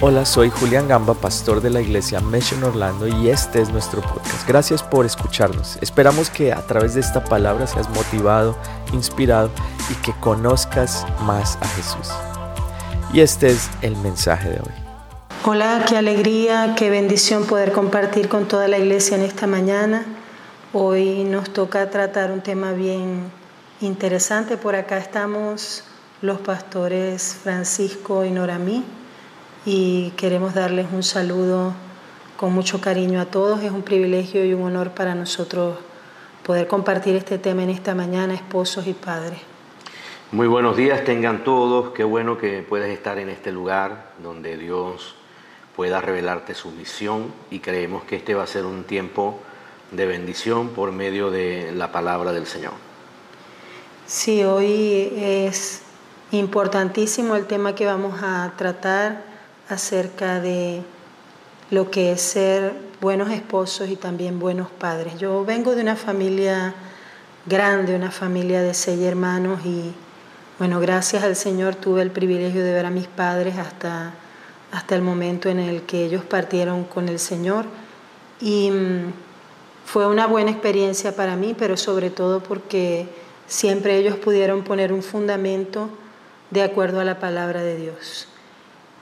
Hola, soy Julián Gamba, pastor de la iglesia Mission Orlando y este es nuestro podcast. Gracias por escucharnos. Esperamos que a través de esta palabra seas motivado, inspirado y que conozcas más a Jesús. Y este es el mensaje de hoy. Hola, qué alegría, qué bendición poder compartir con toda la iglesia en esta mañana. Hoy nos toca tratar un tema bien interesante. Por acá estamos los pastores Francisco y Noramí y queremos darles un saludo con mucho cariño a todos. Es un privilegio y un honor para nosotros poder compartir este tema en esta mañana, esposos y padres. Muy buenos días tengan todos, qué bueno que puedes estar en este lugar donde Dios pueda revelarte su misión y creemos que este va a ser un tiempo de bendición por medio de la palabra del Señor. Sí, hoy es importantísimo el tema que vamos a tratar acerca de lo que es ser buenos esposos y también buenos padres. Yo vengo de una familia grande, una familia de seis hermanos y bueno, gracias al Señor tuve el privilegio de ver a mis padres hasta, hasta el momento en el que ellos partieron con el Señor y mm, fue una buena experiencia para mí, pero sobre todo porque siempre ellos pudieron poner un fundamento de acuerdo a la palabra de Dios.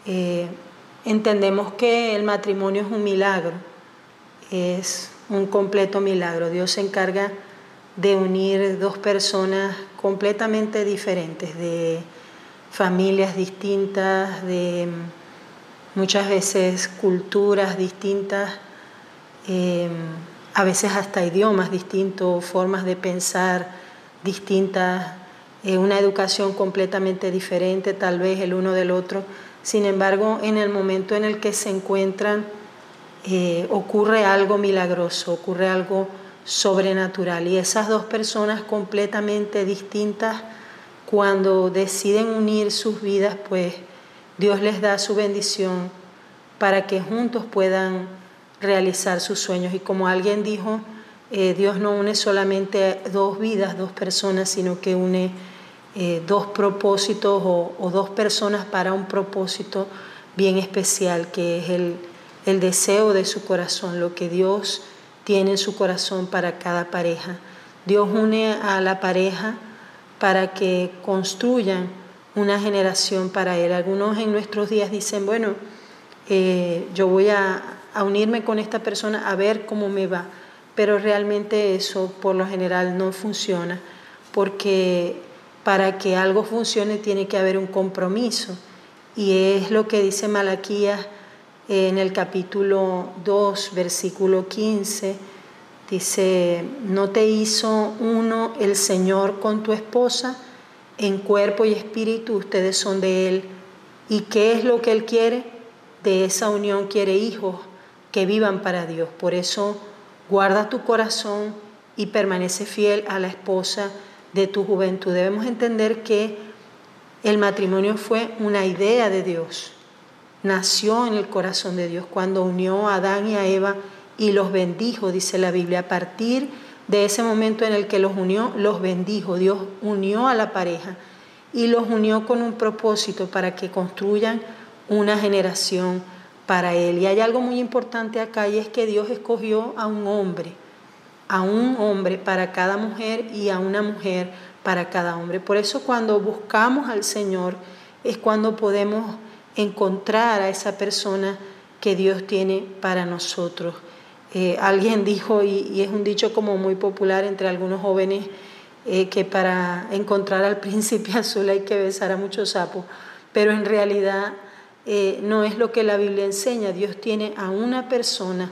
Eh, entendemos que el matrimonio es un milagro, es un completo milagro. Dios se encarga de unir dos personas completamente diferentes, de familias distintas, de muchas veces culturas distintas, eh, a veces hasta idiomas distintos, formas de pensar distintas, eh, una educación completamente diferente tal vez el uno del otro sin embargo, en el momento en el que se encuentran, eh, ocurre algo milagroso, ocurre algo sobrenatural. Y esas dos personas completamente distintas, cuando deciden unir sus vidas, pues Dios les da su bendición para que juntos puedan realizar sus sueños. Y como alguien dijo, eh, Dios no une solamente dos vidas, dos personas, sino que une eh, dos propósitos o, dos personas para un propósito bien especial, que es el, el deseo de su corazón, lo que Dios tiene en su corazón para cada pareja. Dios une a la pareja para que construyan una generación para Él. Algunos en nuestros días dicen, bueno, eh, yo voy a, a, unirme con esta persona a ver cómo me va, pero realmente eso por lo general no funciona, porque para que algo funcione tiene que haber un compromiso. Y es lo que dice Malaquías en el capítulo 2, versículo 15. Dice, ¿no te hizo uno el Señor con tu esposa? En cuerpo y espíritu ustedes son de Él. ¿Y qué es lo que Él quiere? De esa unión quiere hijos que vivan para Dios. Por eso guarda tu corazón y permanece fiel a la esposa de tu juventud. Debemos entender que el matrimonio fue una idea de Dios, nació en el corazón de Dios cuando unió a Adán y a Eva y los bendijo, dice la Biblia. A partir de ese momento en el que los unió, los bendijo. Dios unió a la pareja y los unió con un propósito para que construyan una generación para Él. Y hay algo muy importante acá y es que Dios escogió a un hombre a un hombre para cada mujer y a una mujer para cada hombre. Por eso cuando buscamos al Señor es cuando podemos encontrar a esa persona que Dios tiene para nosotros. Eh, alguien dijo, y, es un dicho como muy popular entre algunos jóvenes, eh, que para encontrar al príncipe azul hay que besar a muchos sapos, pero en realidad eh, no es lo que la Biblia enseña. Dios tiene a una persona,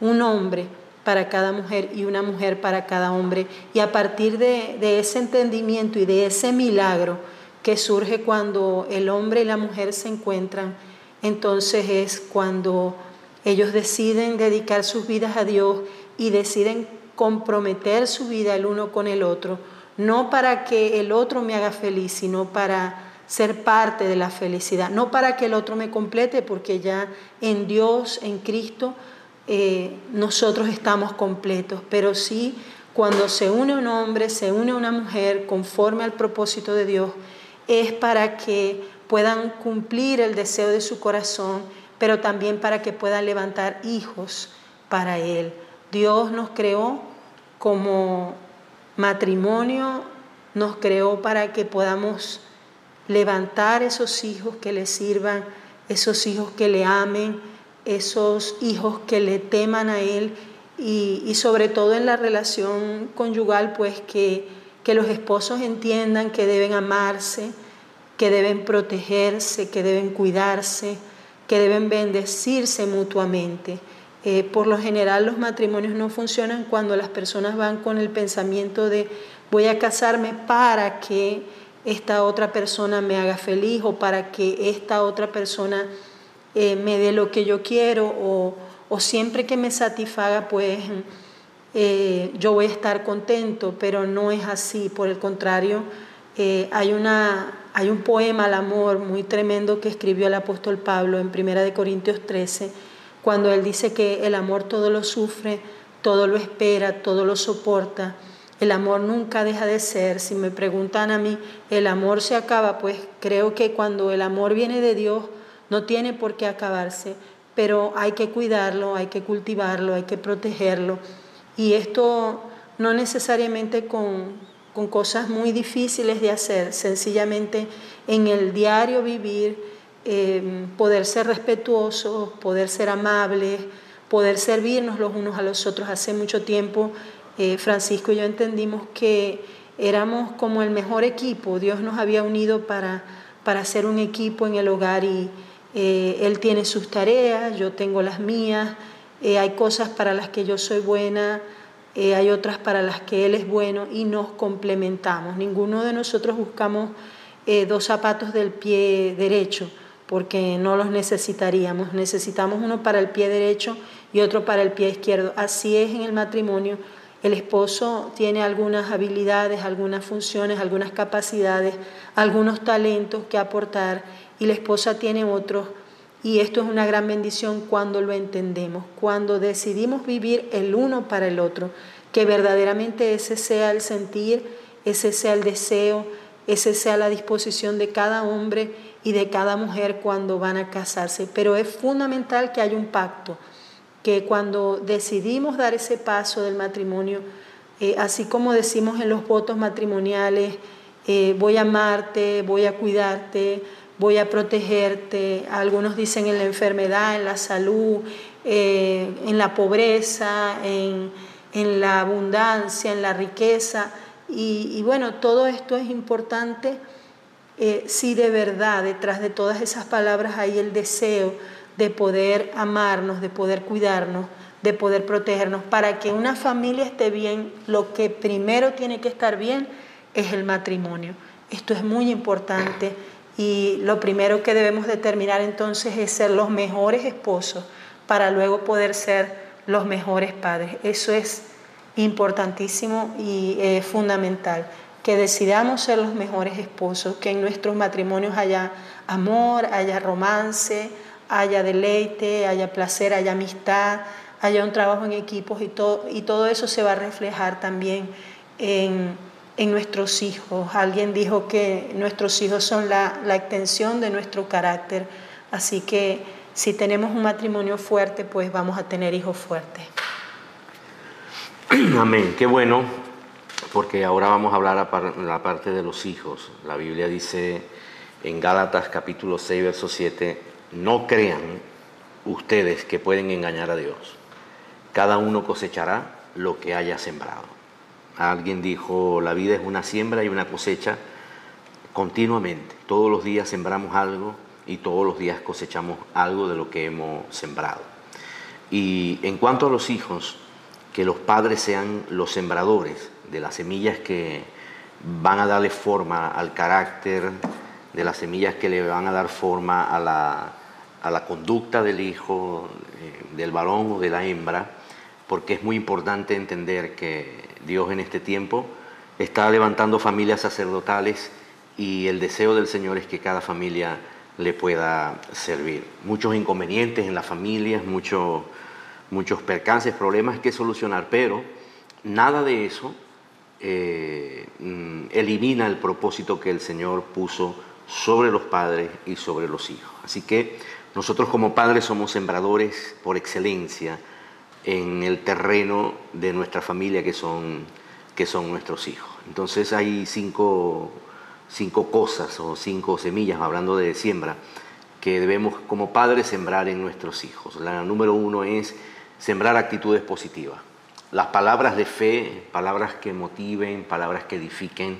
un hombre, para cada mujer y una mujer para cada hombre. Y a partir de, ese entendimiento y de ese milagro que surge cuando el hombre y la mujer se encuentran, entonces es cuando ellos deciden dedicar sus vidas a Dios y deciden comprometer su vida el uno con el otro, no para que el otro me haga feliz, sino para ser parte de la felicidad, no para que el otro me complete, porque ya en Dios, en Cristo, eh, nosotros estamos completos, pero sí cuando se une un hombre, se une una mujer conforme al propósito de Dios, es para que puedan cumplir el deseo de su corazón, pero también para que puedan levantar hijos para Él. Dios nos creó como matrimonio, nos creó para que podamos levantar esos hijos que le sirvan, esos hijos que le amen, esos hijos que le teman a Él y, sobre todo en la relación conyugal, pues que, que los esposos entiendan que deben amarse, que deben protegerse, que deben cuidarse, que deben bendecirse mutuamente. Eh, por lo general los matrimonios no funcionan cuando las personas van con el pensamiento de voy a casarme para que esta otra persona me haga feliz o para que esta otra persona eh, me dé lo que yo quiero o, siempre que me satisfaga pues eh, yo voy a estar contento, pero no es así, por el contrario, hay, una, hay un poema al amor muy tremendo que escribió el apóstol Pablo en 1 Corintios 13 cuando Él dice que el amor todo lo sufre, todo lo espera, todo lo soporta. El amor nunca deja de ser. Si me preguntan a mí, ¿el amor se acaba? Pues creo que cuando el amor viene de Dios, no tiene por qué acabarse, pero hay que cuidarlo, hay que cultivarlo, hay que protegerlo. Y esto no necesariamente con, con cosas muy difíciles de hacer, sencillamente en el diario vivir Em, poder ser respetuosos, poder ser amables, poder servirnos los unos a los otros. Hace mucho tiempo eh, Francisco y yo entendimos que éramos como el mejor equipo, Dios nos había unido para, para hacer un equipo en el hogar y eh, Él tiene sus tareas, yo tengo las mías, eh, hay cosas para las que yo soy buena, hay otras para las que Él es bueno y nos complementamos. Ninguno de nosotros buscamos dos zapatos del pie derecho porque no los necesitaríamos. Necesitamos uno para el pie derecho y otro para el pie izquierdo. Así es en el matrimonio. El esposo tiene algunas habilidades, algunas funciones, algunas capacidades, algunos talentos que aportar y la esposa tiene otros. Y esto es una gran bendición cuando lo entendemos, cuando decidimos vivir el uno para el otro, que verdaderamente ese sea el sentir, ese sea el deseo, ese sea la disposición de cada hombre y de cada mujer cuando van a casarse. Pero es fundamental que haya un pacto, que cuando decidimos dar ese paso del matrimonio, eh, así como decimos en los votos matrimoniales, eh, voy a amarte, voy a cuidarte, voy a protegerte, algunos dicen en la enfermedad, en la salud, eh, en la pobreza, en, la abundancia, en la riqueza. y bueno, todo esto es importante eh, si de verdad detrás de todas esas palabras hay el deseo de poder amarnos, de poder cuidarnos, de poder protegernos. Para que una familia esté bien, lo que primero tiene que estar bien es el matrimonio. Esto es muy importante y lo primero que debemos determinar entonces es ser los mejores esposos para luego poder ser los mejores padres. Eso es importantísimo y fundamental que decidamos ser los mejores esposos, que en nuestros matrimonios haya amor, haya romance, haya deleite, haya placer, haya amistad, haya un trabajo en equipos y todo, y todo eso se va a reflejar también en, nuestros hijos. Alguien dijo que nuestros hijos son la, la extensión de nuestro carácter, así que si tenemos un matrimonio fuerte, pues vamos a tener hijos fuertes. Amén, qué bueno porque ahora vamos a hablar a la parte de los hijos. La Biblia dice en Gálatas capítulo 6, verso 7, no crean ustedes que pueden engañar a Dios. Cada uno cosechará lo que haya sembrado. Alguien dijo, la vida es una siembra y una cosecha continuamente. Todos los días sembramos algo y todos los días cosechamos algo de lo que hemos sembrado. Y en cuanto a los hijos, que los padres sean los sembradores de las semillas que van a darle forma al carácter, de las semillas que le van a dar forma a la, conducta del hijo, eh, del varón o de la hembra, porque es muy importante entender que Dios en este tiempo está levantando familias sacerdotales y el deseo del Señor es que cada familia le pueda servir. Muchos inconvenientes en las familias, muchos, muchos percances, problemas que solucionar, pero nada de eso eh, mm, elimina el propósito que el Señor puso sobre los padres y sobre los hijos. Así que nosotros como padres somos sembradores por excelencia en el terreno de nuestra familia que son, que son nuestros hijos. Entonces hay cinco, cinco cosas o cinco semillas, hablando de siembra, que debemos como padres sembrar en nuestros hijos. La número uno es sembrar actitudes positivas. Las palabras de fe, palabras que motiven, palabras que edifiquen,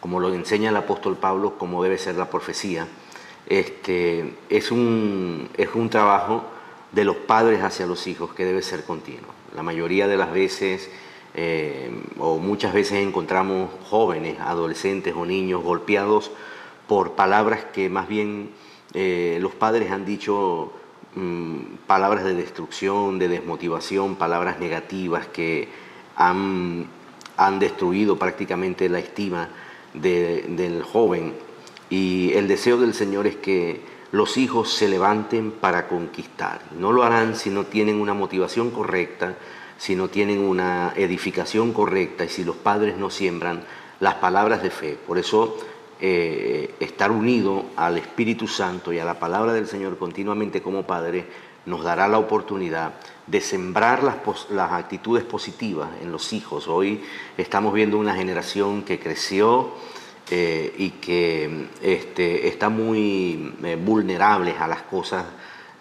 como lo enseña el apóstol Pablo, como debe ser la profecía este, es, un, es un trabajo de los padres hacia los hijos que debe ser continuo. La mayoría de las veces, eh, o muchas veces encontramos jóvenes, adolescentes o niños golpeados por palabras que más bien eh, los padres han dicho mm, palabras de destrucción, de desmotivación, palabras negativas que han, han destruido prácticamente la estima del joven y el deseo del Señor es que los hijos se levanten para conquistar. No lo harán si no tienen una motivación correcta, si no tienen una edificación correcta y si los padres no siembran las palabras de fe. Por eso eh, estar unido al Espíritu Santo y a la palabra del Señor continuamente como Padre nos dará la oportunidad de sembrar las, las actitudes positivas en los hijos. Hoy estamos viendo una generación que creció eh, y que este, está muy eh, vulnerables a las, cosas,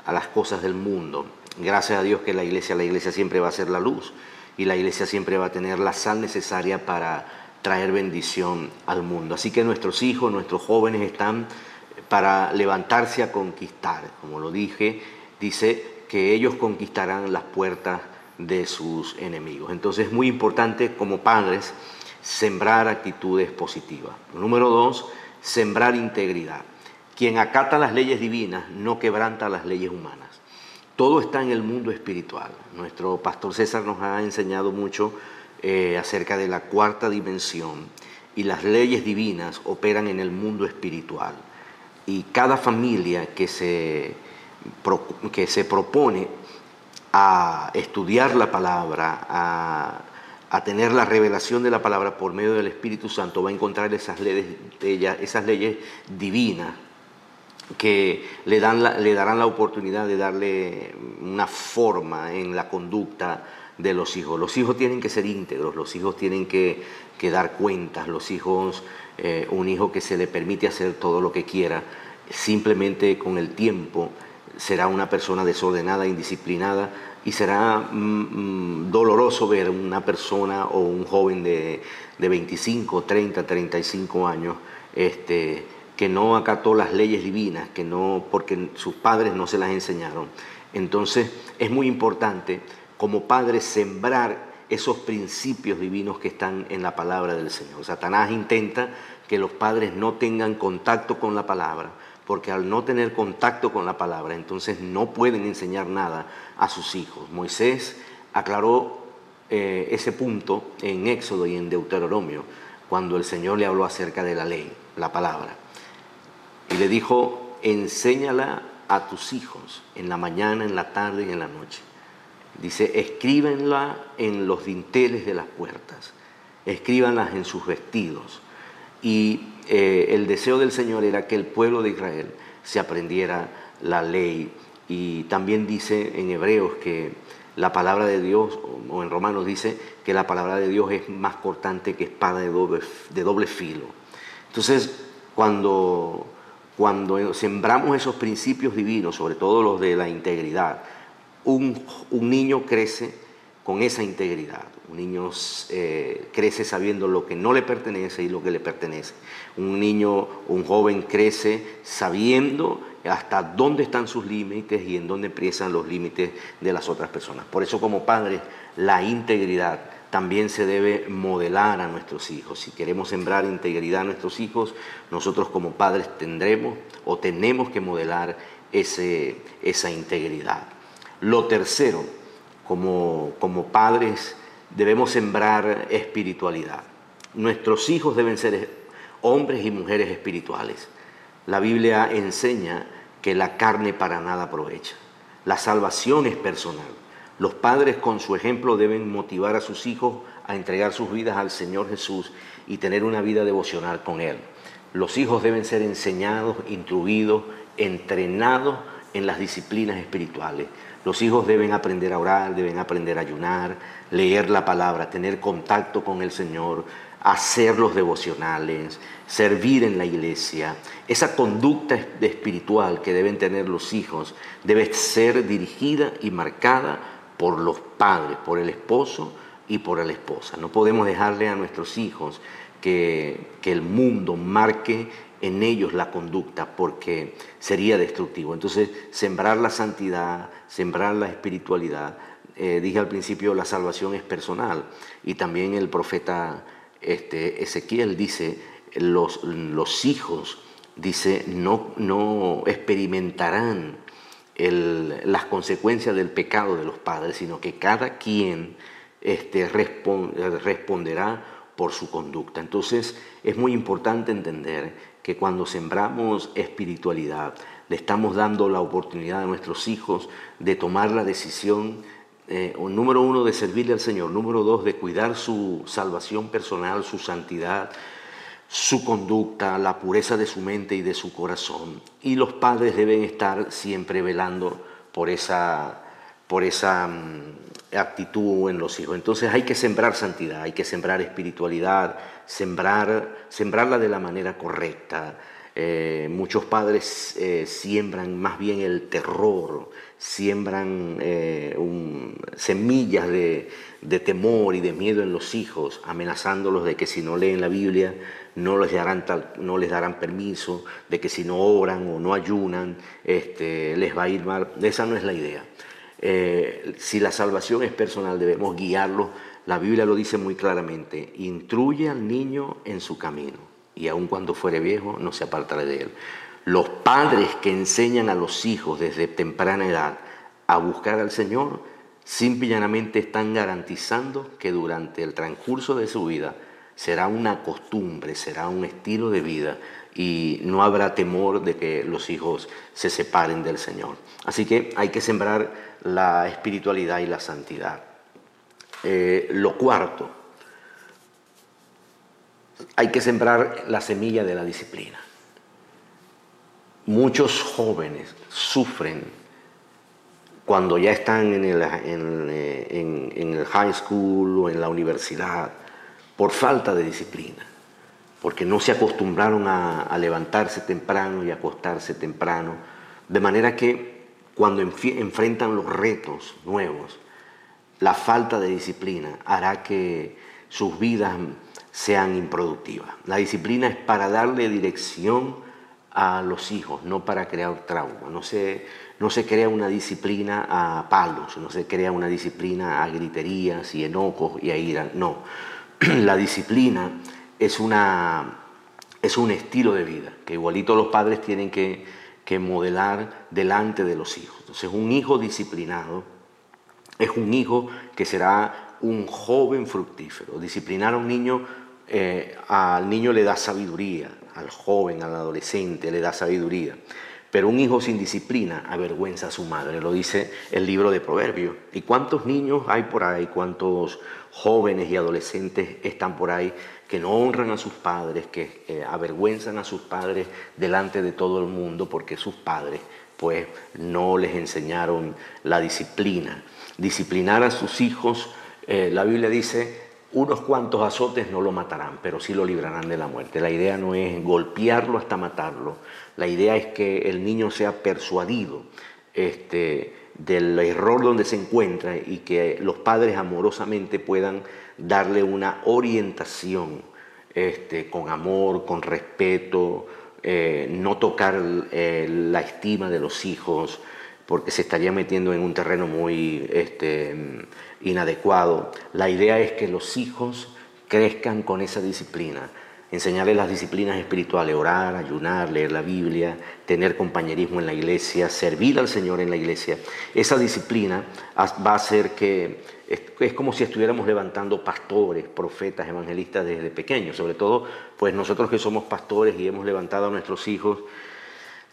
a las cosas del mundo. Gracias a Dios que la iglesia, la iglesia siempre va a ser la luz y la iglesia siempre va a tener la sal necesaria para traer bendición al mundo. Así que nuestros hijos, nuestros jóvenes están para levantarse a conquistar. Como lo dije, dice que ellos conquistarán las puertas de sus enemigos. Entonces es muy importante como padres sembrar actitudes positivas. Número dos, sembrar integridad. Quien acata las leyes divinas no quebranta las leyes humanas. Todo está en el mundo espiritual. Nuestro pastor César nos ha enseñado mucho eh, acerca de la cuarta dimensión y las leyes divinas operan en el mundo espiritual. Y cada familia que se, que se propone a estudiar la palabra, a a tener la revelación de la palabra por medio del Espíritu Santo, va a encontrar esas leyes, esas leyes divinas que le, dan le darán la oportunidad de darle una forma en la conducta de los hijos. Los hijos tienen que ser íntegros, los hijos tienen que, dar cuentas, los hijos, eh, un hijo que se le permite hacer todo lo que quiera, simplemente con el tiempo será una persona desordenada, indisciplinada, y será mm, mm, doloroso ver una persona o un joven de, de 25, 30, 35 años este, que no acató las leyes divinas, que no, porque sus padres no se las enseñaron. Entonces es muy importante como padres sembrar esos principios divinos que están en la palabra del Señor. Satanás intenta que los padres no tengan contacto con la palabra, porque al no tener contacto con la palabra, entonces no pueden enseñar nada a sus hijos. Moisés aclaró eh, ese punto en Éxodo y en Deuteronomio, cuando el Señor le habló acerca de la ley, la palabra. Y le dijo, enséñala a tus hijos en la mañana, en la tarde y en la noche. Dice, escríbenla en los dinteles de las puertas, escríbanlas en sus vestidos. Y eh, el deseo del Señor era que el pueblo de Israel se aprendiera la ley. Y también dice en Hebreos que la palabra de Dios, o en Romanos dice que la palabra de Dios es más cortante que espada de doble, de doble filo. Entonces, cuando, cuando sembramos esos principios divinos, sobre todo los de la integridad, un, un niño crece con esa integridad. Un niño eh, crece sabiendo lo que no le pertenece y lo que le pertenece. Un niño, un joven crece sabiendo hasta dónde están sus límites y en dónde empiezan los límites de las otras personas. Por eso como padres, la integridad también se debe modelar a nuestros hijos. Si queremos sembrar integridad a nuestros hijos, nosotros como padres tendremos o tenemos que modelar ese, esa integridad. Lo tercero, como, como padres debemos sembrar espiritualidad. Nuestros hijos deben ser hombres y mujeres espirituales. La Biblia enseña que la carne para nada aprovecha. La salvación es personal. Los padres con su ejemplo deben motivar a sus hijos a entregar sus vidas al Señor Jesús y tener una vida devocional con Él. Los hijos deben ser enseñados, instruidos, entrenados en las disciplinas espirituales. Los hijos deben aprender a orar, deben aprender a ayunar, leer la palabra, tener contacto con el Señor, hacer los devocionales, servir en la iglesia. Esa conducta espiritual que deben tener los hijos debe ser dirigida y marcada por los padres, por el esposo y por la esposa. No podemos dejarle a nuestros hijos que, que el mundo marque en ellos la conducta porque sería destructivo. Entonces, sembrar la santidad, sembrar la espiritualidad. Eh, dije al principio, la salvación es personal y también el profeta este, Ezequiel dice, los, los hijos, dice, no, no experimentarán las consecuencias del pecado de los padres, sino que cada quien este, responderá por su conducta. Entonces es muy importante entender que cuando sembramos espiritualidad, le estamos dando la oportunidad a nuestros hijos de tomar la decisión, eh, número uno, de servirle al Señor, número dos, de cuidar su salvación personal, su santidad, su conducta, la pureza de su mente y de su corazón. Y los padres deben estar siempre velando por esa, por esa mm, actitud en los hijos. Entonces hay que sembrar santidad, hay que sembrar espiritualidad, sembrar, sembrarla de la manera correcta. Eh, muchos padres eh, siembran más bien el terror, siembran eh, semillas de, temor y de miedo en los hijos, amenazándolos de que si no leen la Biblia no les darán, no les darán permiso, de que si no oran o no ayunan este, les va a ir mal. Esa no es la idea. Si la salvación es personal debemos guiarlos la Biblia lo dice muy claramente, instruye al niño en su camino y aun cuando fuere viejo no se apartará de él. Los padres que enseñan a los hijos desde temprana edad a buscar al Señor, simple y llanamente están garantizando que durante el transcurso de su vida será una costumbre, será un estilo de vida y no habrá temor de que los hijos se separen del Señor. Así que hay que sembrar la espiritualidad y la santidad. Eh, lo cuarto, hay que sembrar la semilla de la disciplina. Muchos jóvenes sufren cuando ya están en el, en el, high school o en la universidad por falta de disciplina, porque no se acostumbraron a, levantarse temprano y acostarse temprano, de manera que cuando enfrentan los retos nuevos, la falta de disciplina hará que sus vidas sean improductivas. La disciplina es para darle dirección a los hijos, no para crear trauma. No se, no se crea una disciplina a palos, no se crea una disciplina a griterías y enojos y a ira. No, la disciplina es, una, es un estilo de vida que igualito los padres tienen que, que modelar delante de los hijos. Entonces un hijo disciplinado es un hijo que será un joven fructífero. Disciplinar a un niño, eh, al niño le da sabiduría, al joven, al adolescente le da sabiduría. Pero un hijo sin disciplina avergüenza a su madre, lo dice el libro de Proverbios. ¿Y cuántos niños hay por ahí? ¿Cuántos jóvenes y adolescentes están por ahí que no honran a sus padres, que eh, avergüenzan a sus padres delante de todo el mundo porque sus padres pues no les enseñaron la disciplina? disciplinar a sus hijos, eh, la Biblia dice, unos cuantos azotes no lo matarán, pero sí lo librarán de la muerte. La idea no es golpearlo hasta matarlo, la idea es que el niño sea persuadido este, del error donde se encuentra y que los padres amorosamente puedan darle una orientación este, con amor, con respeto, eh, no tocar eh, la estima de los hijos, porque se estaría metiendo en un terreno muy este, inadecuado. La idea es que los hijos crezcan con esa disciplina, enseñarles las disciplinas espirituales, orar, ayunar, leer la Biblia, tener compañerismo en la iglesia, servir al Señor en la iglesia. Esa disciplina va a hacer que es, como si estuviéramos levantando pastores, profetas, evangelistas desde pequeños, sobre todo pues nosotros que somos pastores y hemos levantado a nuestros hijos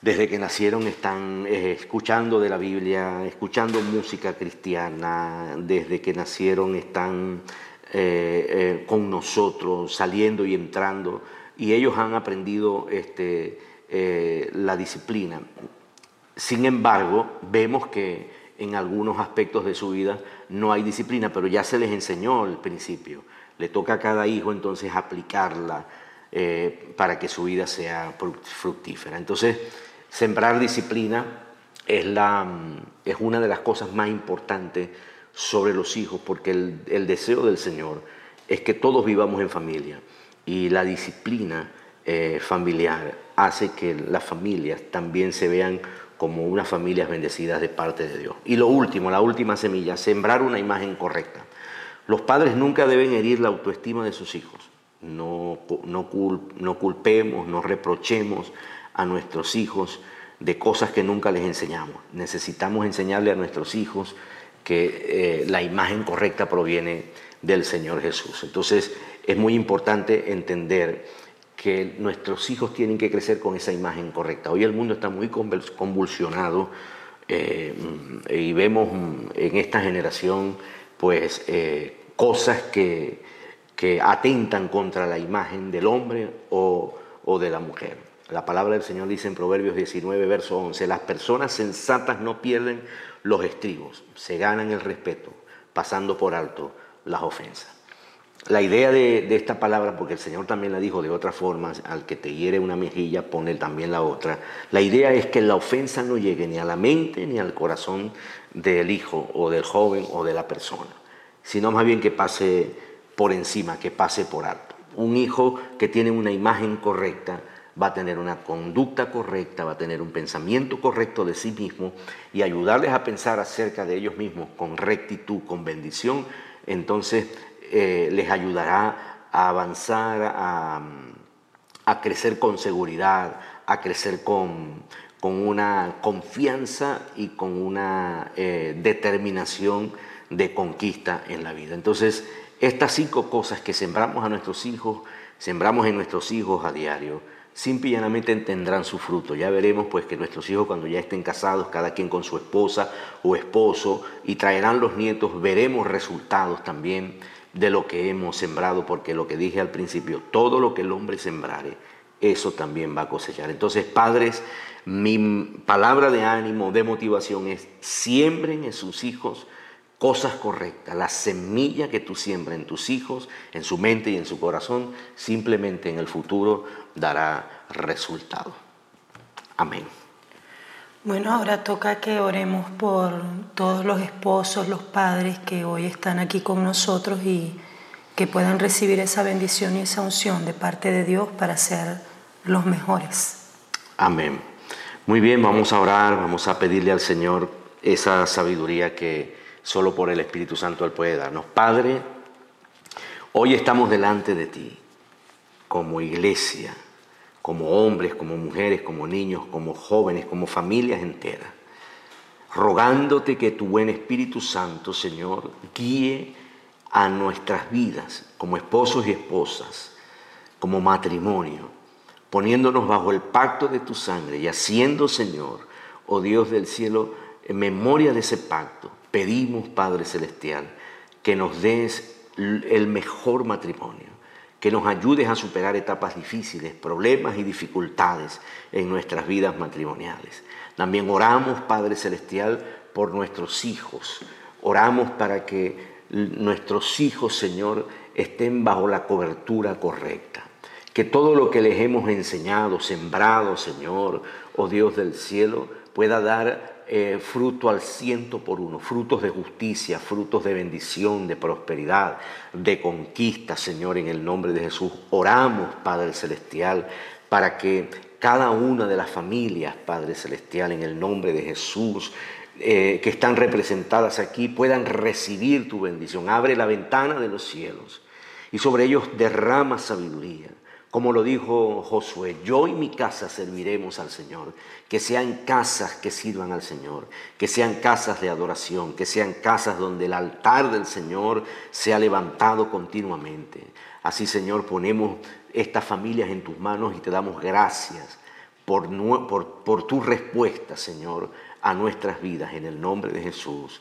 desde que nacieron están eh, escuchando de la Biblia, escuchando música cristiana, desde que nacieron están eh, eh, con nosotros, saliendo y entrando y ellos han aprendido este, eh, la disciplina. Sin embargo, vemos que en algunos aspectos de su vida no hay disciplina, pero ya se les enseñó el principio. Le toca a cada hijo entonces aplicarla para que su vida sea fructífera. Entonces, sembrar disciplina es, la, mm, es una de las cosas más importantes sobre los hijos, porque el, deseo del Señor es que todos vivamos en familia y la disciplina eh, familiar hace que las familias también se vean como unas familias bendecidas de parte de Dios. Y lo último, la última semilla, sembrar una imagen correcta. Los padres nunca deben herir la autoestima de sus hijos. No, no, no culpemos, no reprochemos a nuestros hijos de cosas que nunca les enseñamos. Necesitamos enseñarle a nuestros hijos que eh, la imagen correcta proviene del Señor Jesús. Entonces es muy importante entender que nuestros hijos tienen que crecer con esa imagen correcta. Hoy el mundo está muy convulsionado eh, y vemos en esta generación pues eh, cosas que, que, atentan contra la imagen del hombre o, o de la mujer. La palabra del Señor dice en Proverbios 19, verso 11, las personas sensatas no pierden los estribos, se ganan el respeto, pasando por alto las ofensas. La idea de, esta palabra, porque el Señor también la dijo de otra forma, al que te hiere una mejilla, pone también la otra. La idea es que la ofensa no llegue ni a la mente ni al corazón del hijo o del joven o de la persona, sino más bien que pase por encima, que pase por alto. Un hijo que tiene una imagen correcta, va a tener una conducta correcta, va a tener un pensamiento correcto de sí mismo y ayudarles a pensar acerca de ellos mismos con rectitud, con bendición, entonces eh, les ayudará a avanzar, a, crecer con seguridad, a crecer con, una confianza y con una eh, determinación de conquista en la vida. Entonces, estas cinco cosas que sembramos a nuestros hijos, sembramos en nuestros hijos a diario, simple y llanamente tendrán su fruto. Ya veremos pues que nuestros hijos cuando ya estén casados, cada quien con su esposa o esposo, y traerán los nietos, veremos resultados también de lo que hemos sembrado, porque lo que dije al principio, todo lo que el hombre sembrare, eso también va a cosechar. Entonces, padres, mi palabra de ánimo, de motivación es, siembren en sus hijos cosas correctas. La semilla que tú siembras en tus hijos, en su mente y en su corazón, simplemente en el futuro dará resultado. Amén. Bueno, ahora toca que oremos por todos los esposos, los padres que hoy están aquí con nosotros y que puedan recibir esa bendición y esa unción de parte de Dios para ser los mejores. Amén. Muy bien, vamos a orar, vamos a pedirle al Señor esa sabiduría que solo por el Espíritu Santo Él puede darnos. Padre, hoy estamos delante de ti como iglesia como hombres, como mujeres, como niños, como jóvenes, como familias enteras, rogándote que tu buen Espíritu Santo, Señor, guíe a nuestras vidas como esposos y esposas, como matrimonio, poniéndonos bajo el pacto de tu sangre y haciendo, Señor, oh Dios del cielo, en memoria de ese pacto, pedimos, Padre Celestial, que nos des el mejor matrimonio que nos ayudes a superar etapas difíciles, problemas y dificultades en nuestras vidas matrimoniales. También oramos, Padre Celestial, por nuestros hijos. Oramos para que nuestros hijos, Señor, estén bajo la cobertura correcta. Que todo lo que les hemos enseñado, sembrado, Señor, oh Dios del cielo, pueda dar eh, fruto al ciento por uno, frutos de justicia, frutos de bendición, de prosperidad, de conquista, Señor, en el nombre de Jesús. Oramos, Padre Celestial, para que cada una de las familias, Padre Celestial, en el nombre de Jesús, eh, que están representadas aquí, puedan recibir tu bendición. Abre la ventana de los cielos y sobre ellos derrama sabiduría como lo dijo Josué, yo y mi casa serviremos al Señor. Que sean casas que sirvan al Señor, que sean casas de adoración, que sean casas donde el altar del Señor sea levantado continuamente. Así, Señor, ponemos estas familias en tus manos y te damos gracias por, tu respuesta, Señor, a nuestras vidas. En el nombre de Jesús.